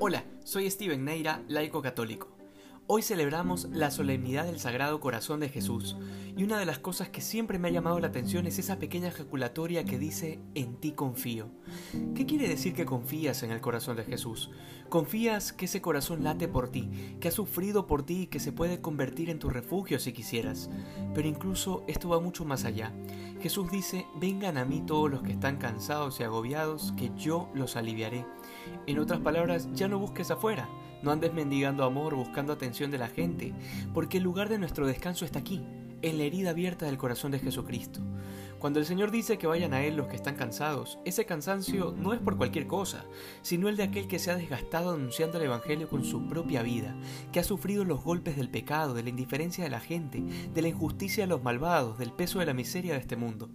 Hola, soy Steven Neira, laico católico. Hoy celebramos la solemnidad del Sagrado Corazón de Jesús, y una de las cosas que siempre me ha llamado la atención es esa pequeña ejaculatoria que dice en ti confío. ¿Qué quiere decir que confías en el corazón de Jesús? Confías que ese corazón late por ti, que ha sufrido por ti y que se puede convertir en tu refugio si quisieras. Pero incluso esto va mucho más allá. Jesús dice, vengan a mí todos los que están cansados y agobiados, que yo los aliviaré. En otras palabras, ya no busques afuera, no andes mendigando amor buscando atención de la gente, porque el lugar de nuestro descanso está aquí, en la herida abierta del corazón de Jesucristo. Cuando el Señor dice que vayan a Él los que están cansados, ese cansancio no es por cualquier cosa, sino el de aquel que se ha desgastado anunciando el Evangelio con su propia vida, que ha sufrido los golpes del pecado, de la indiferencia de la gente, de la injusticia de los malvados, del peso de la miseria de este mundo.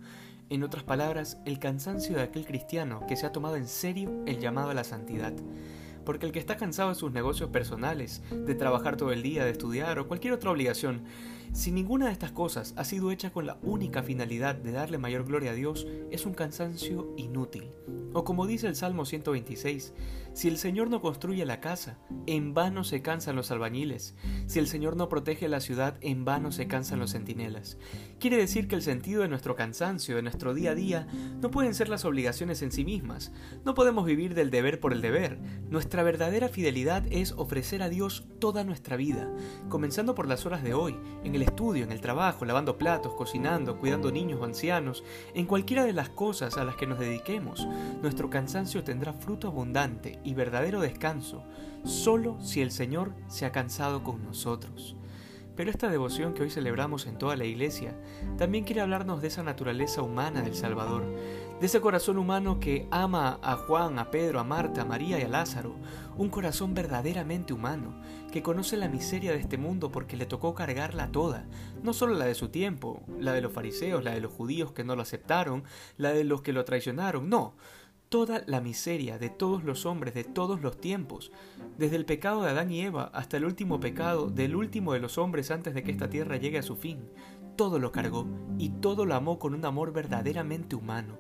En otras palabras, el cansancio de aquel cristiano que se ha tomado en serio el llamado a la santidad. Porque el que está cansado de sus negocios personales, de trabajar todo el día, de estudiar o cualquier otra obligación, si ninguna de estas cosas ha sido hecha con la única finalidad de darle mayor gloria a Dios, es un cansancio inútil. O como dice el Salmo 126, si el Señor no construye la casa, en vano se cansan los albañiles. Si el Señor no protege la ciudad, en vano se cansan los centinelas. Quiere decir que el sentido de nuestro cansancio, de nuestro día a día, no pueden ser las obligaciones en sí mismas. No podemos vivir del deber por el deber. Nuestra verdadera fidelidad es ofrecer a Dios toda nuestra vida, comenzando por las horas de hoy, en el estudio, en el trabajo, lavando platos, cocinando, cuidando niños o ancianos, en cualquiera de las cosas a las que nos dediquemos, nuestro cansancio tendrá fruto abundante y verdadero descanso, solo si el Señor se ha cansado con nosotros. Pero esta devoción que hoy celebramos en toda la iglesia también quiere hablarnos de esa naturaleza humana del Salvador, de ese corazón humano que ama a Juan, a Pedro, a Marta, a María y a Lázaro, un corazón verdaderamente humano, que conoce la miseria de este mundo porque le tocó cargarla toda, no solo la de su tiempo, la de los fariseos, la de los judíos que no lo aceptaron, la de los que lo traicionaron, no, toda la miseria de todos los hombres de todos los tiempos, desde el pecado de Adán y Eva hasta el último pecado del último de los hombres antes de que esta tierra llegue a su fin. Todo lo cargó y todo lo amó con un amor verdaderamente humano.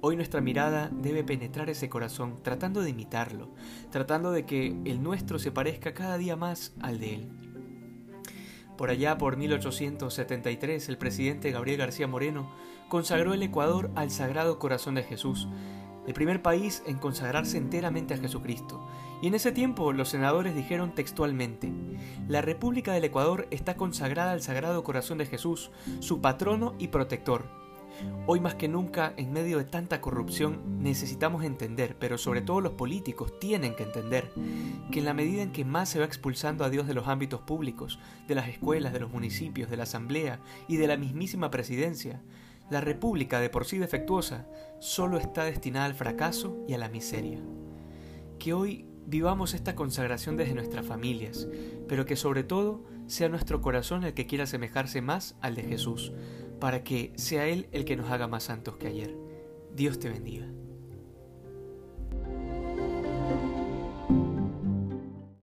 Hoy nuestra mirada debe penetrar ese corazón tratando de imitarlo, tratando de que el nuestro se parezca cada día más al de él. Por allá por 1873 el presidente Gabriel García Moreno consagró el Ecuador al Sagrado Corazón de Jesús, el primer país en consagrarse enteramente a Jesucristo. Y en ese tiempo los senadores dijeron textualmente, la República del Ecuador está consagrada al Sagrado Corazón de Jesús, su patrono y protector. Hoy más que nunca, en medio de tanta corrupción, necesitamos entender, pero sobre todo los políticos tienen que entender, que en la medida en que más se va expulsando a Dios de los ámbitos públicos, de las escuelas, de los municipios, de la asamblea y de la mismísima presidencia, la República, de por sí defectuosa, solo está destinada al fracaso y a la miseria. Que hoy vivamos esta consagración desde nuestras familias, pero que sobre todo sea nuestro corazón el que quiera asemejarse más al de Jesús, para que sea Él el que nos haga más santos que ayer. Dios te bendiga.